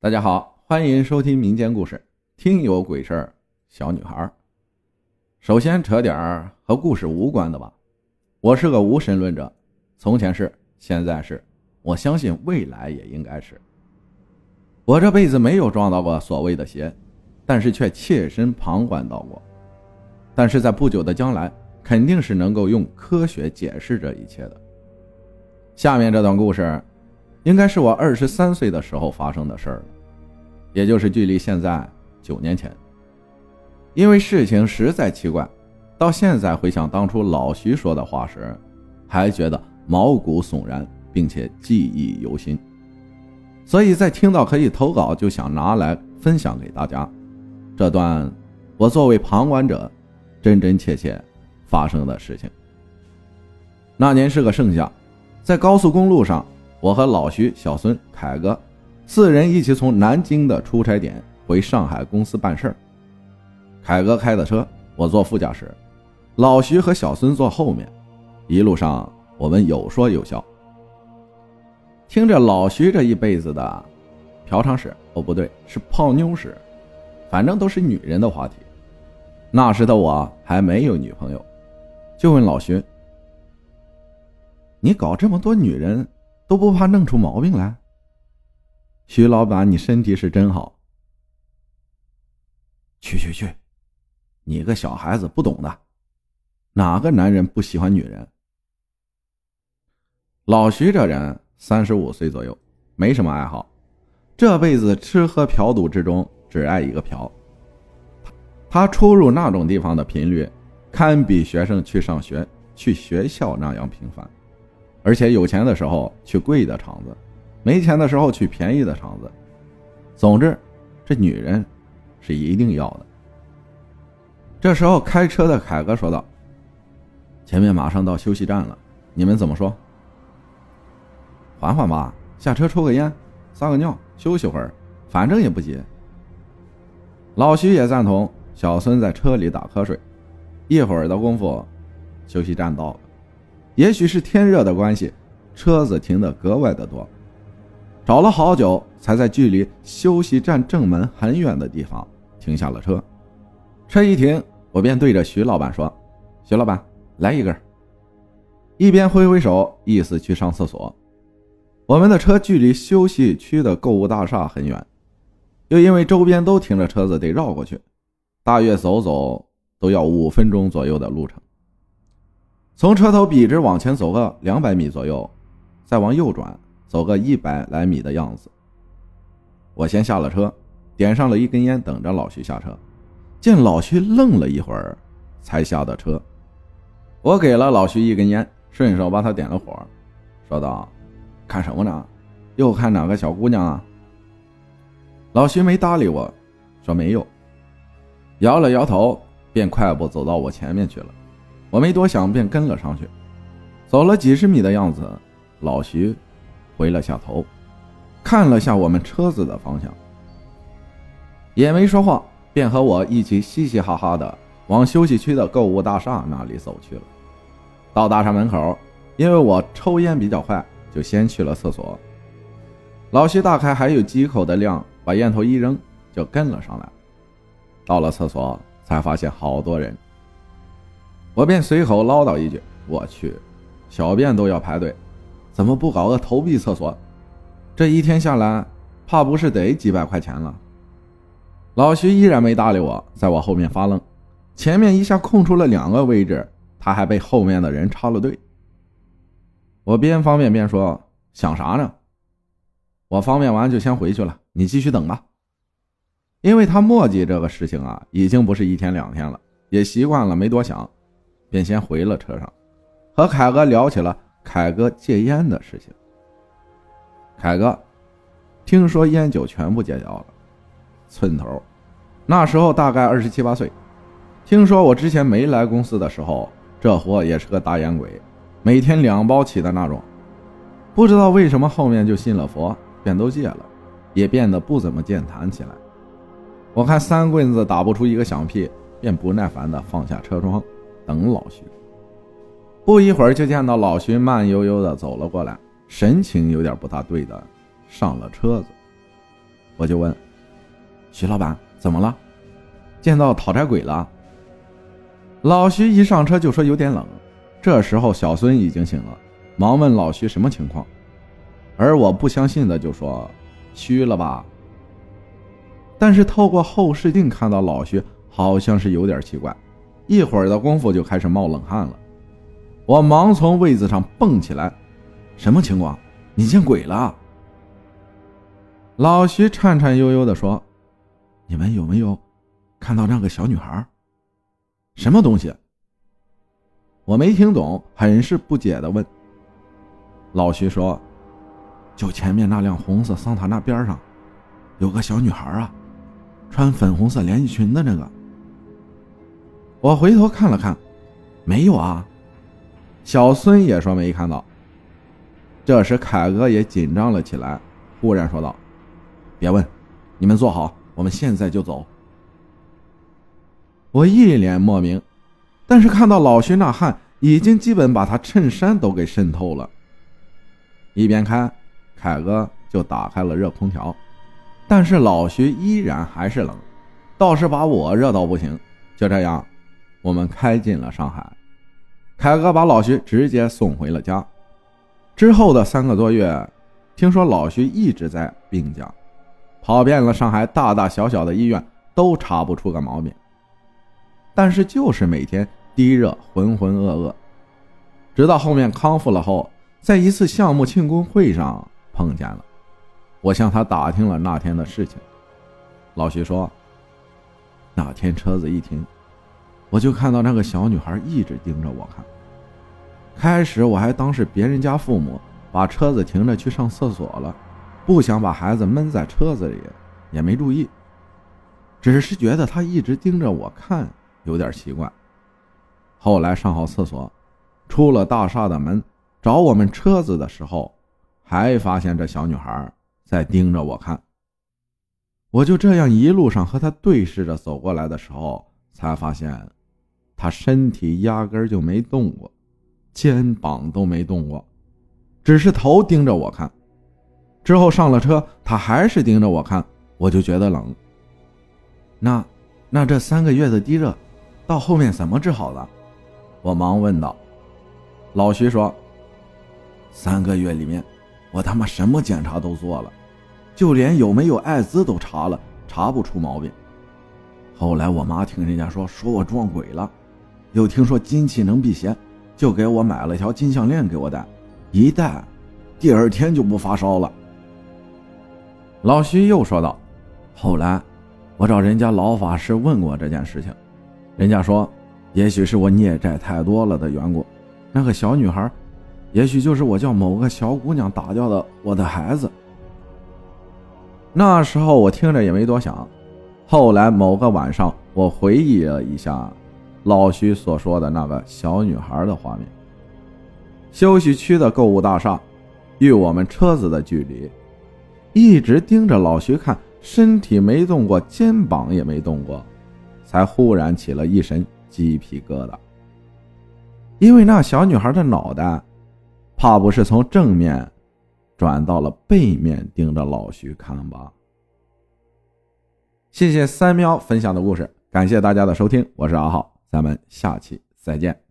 大家好，欢迎收听民间故事，听有鬼事儿。小女孩，首先扯点儿和故事无关的吧。我是个无神论者，从前是，现在是，我相信未来也应该是。我这辈子没有撞到过所谓的邪，但是却切身旁观到过。但是在不久的将来，肯定是能够用科学解释这一切的。下面这段故事。应该是我二十三岁的时候发生的事儿也就是距离现在九年前。因为事情实在奇怪，到现在回想当初老徐说的话时，还觉得毛骨悚然，并且记忆犹新。所以在听到可以投稿，就想拿来分享给大家。这段我作为旁观者，真真切切发生的事情。那年是个盛夏，在高速公路上。我和老徐、小孙、凯哥四人一起从南京的出差点回上海公司办事儿。凯哥开的车，我坐副驾驶，老徐和小孙坐后面。一路上我们有说有笑，听着老徐这一辈子的嫖娼史，哦不对，是泡妞史，反正都是女人的话题。那时的我还没有女朋友，就问老徐：“你搞这么多女人？”都不怕弄出毛病来。徐老板，你身体是真好。去去去，你个小孩子不懂的，哪个男人不喜欢女人？老徐这人三十五岁左右，没什么爱好，这辈子吃喝嫖赌之中只爱一个嫖。他出入那种地方的频率，堪比学生去上学、去学校那样频繁。而且有钱的时候去贵的厂子，没钱的时候去便宜的厂子。总之，这女人是一定要的。这时候，开车的凯哥说道：“前面马上到休息站了，你们怎么说？”缓缓吧，下车抽个烟，撒个尿，休息会儿，反正也不急。老徐也赞同。小孙在车里打瞌睡，一会儿的功夫，休息站到了。也许是天热的关系，车子停得格外的多，找了好久才在距离休息站正门很远的地方停下了车。车一停，我便对着徐老板说：“徐老板，来一根。”一边挥挥手，意思去上厕所。我们的车距离休息区的购物大厦很远，又因为周边都停着车子，得绕过去，大约走走都要五分钟左右的路程。从车头笔直往前走个两百米左右，再往右转走个一百来米的样子。我先下了车，点上了一根烟，等着老徐下车。见老徐愣了一会儿，才下的车。我给了老徐一根烟，顺手把他点了火，说道：“看什么呢？又看哪个小姑娘啊？”老徐没搭理我，说没有，摇了摇头，便快步走到我前面去了。我没多想，便跟了上去。走了几十米的样子，老徐回了下头，看了下我们车子的方向，也没说话，便和我一起嘻嘻哈哈的往休息区的购物大厦那里走去了。到大厦门口，因为我抽烟比较快，就先去了厕所。老徐大概还有几口的量，把烟头一扔，就跟了上来。到了厕所，才发现好多人。我便随口唠叨一句：“我去，小便都要排队，怎么不搞个投币厕所？这一天下来，怕不是得几百块钱了。”老徐依然没搭理我，在我后面发愣。前面一下空出了两个位置，他还被后面的人插了队。我边方便边说：“想啥呢？我方便完就先回去了，你继续等吧。”因为他墨迹这个事情啊，已经不是一天两天了，也习惯了，没多想。便先回了车上，和凯哥聊起了凯哥戒烟的事情。凯哥，听说烟酒全部戒掉了，寸头，那时候大概二十七八岁。听说我之前没来公司的时候，这货也是个大烟鬼，每天两包起的那种。不知道为什么后面就信了佛，便都戒了，也变得不怎么健谈起来。我看三棍子打不出一个响屁，便不耐烦地放下车窗。等老徐，不一会儿就见到老徐慢悠悠的走了过来，神情有点不大对的，上了车子。我就问徐老板怎么了？见到讨债鬼了？老徐一上车就说有点冷。这时候小孙已经醒了，忙问老徐什么情况，而我不相信的就说虚了吧。但是透过后视镜看到老徐好像是有点奇怪，一会儿的功夫就开始冒冷汗了。我忙从位子上蹦起来，什么情况？你见鬼了？老徐颤颤悠悠地说：“你们有没有看到那个小女孩？什么东西？”我没听懂，很是不解地问。老徐说：“就前面那辆红色桑塔纳边上，有个小女孩啊，穿粉红色连衣裙的那个。”我回头看了看，没有啊。小孙也说没看到。这时凯哥也紧张了起来，忽然说道。别问，你们坐好，我们现在就走。我一脸莫名，但是看到老徐那汗，已经基本把他衬衫都给渗透了。一边开，凯哥就打开了热空调，但是老徐依然还是冷，倒是把我热到不行。就这样，我们开进了上海。凯哥把老徐直接送回了家。之后的三个多月，听说老徐一直在病假。跑遍了上海大大小小的医院，都查不出个毛病。但是就是每天低热，浑浑噩噩。直到后面康复了后，在一次项目庆功会上碰见了，我向他打听了那天的事情。老徐说，那天车子一停，我就看到那个小女孩一直盯着我看。开始我还当是别人家父母把车子停着去上厕所了。不想把孩子闷在车子里，也没注意，只是觉得他一直盯着我看，有点奇怪。后来上好厕所，出了大厦的门，找我们车子的时候，还发现这小女孩在盯着我看。我就这样一路上和她对视着走过来的时候，才发现，他身体压根就没动过，肩膀都没动过，只是头盯着我看。之后上了车，他还是盯着我看，我就觉得冷。那，那这三个月的低热，到后面怎么治好的？我忙问道。老徐说：“三个月里面，我他妈什么检查都做了，就连有没有艾滋都查了，查不出毛病。后来我妈听人家说，说我撞鬼了，又听说金器能辟邪，就给我买了条金项链给我戴，一戴，第二天就不发烧了。”老徐又说道：“后来，我找人家老法师问过这件事情，人家说，也许是我孽债太多了的缘故。那个小女孩，也许就是我叫某个小姑娘打掉的我的孩子。那时候我听着也没多想。后来某个晚上，我回忆了一下老徐所说的那个小女孩的画面。休息区的购物大厦，与我们车子的距离。”一直盯着老徐看，身体没动过，肩膀也没动过，才忽然起了一身鸡皮疙瘩。因为那小女孩的脑袋，怕不是从正面转到了背面盯着老徐看吧？谢谢三喵分享的故事，感谢大家的收听，我是阿浩，咱们下期再见。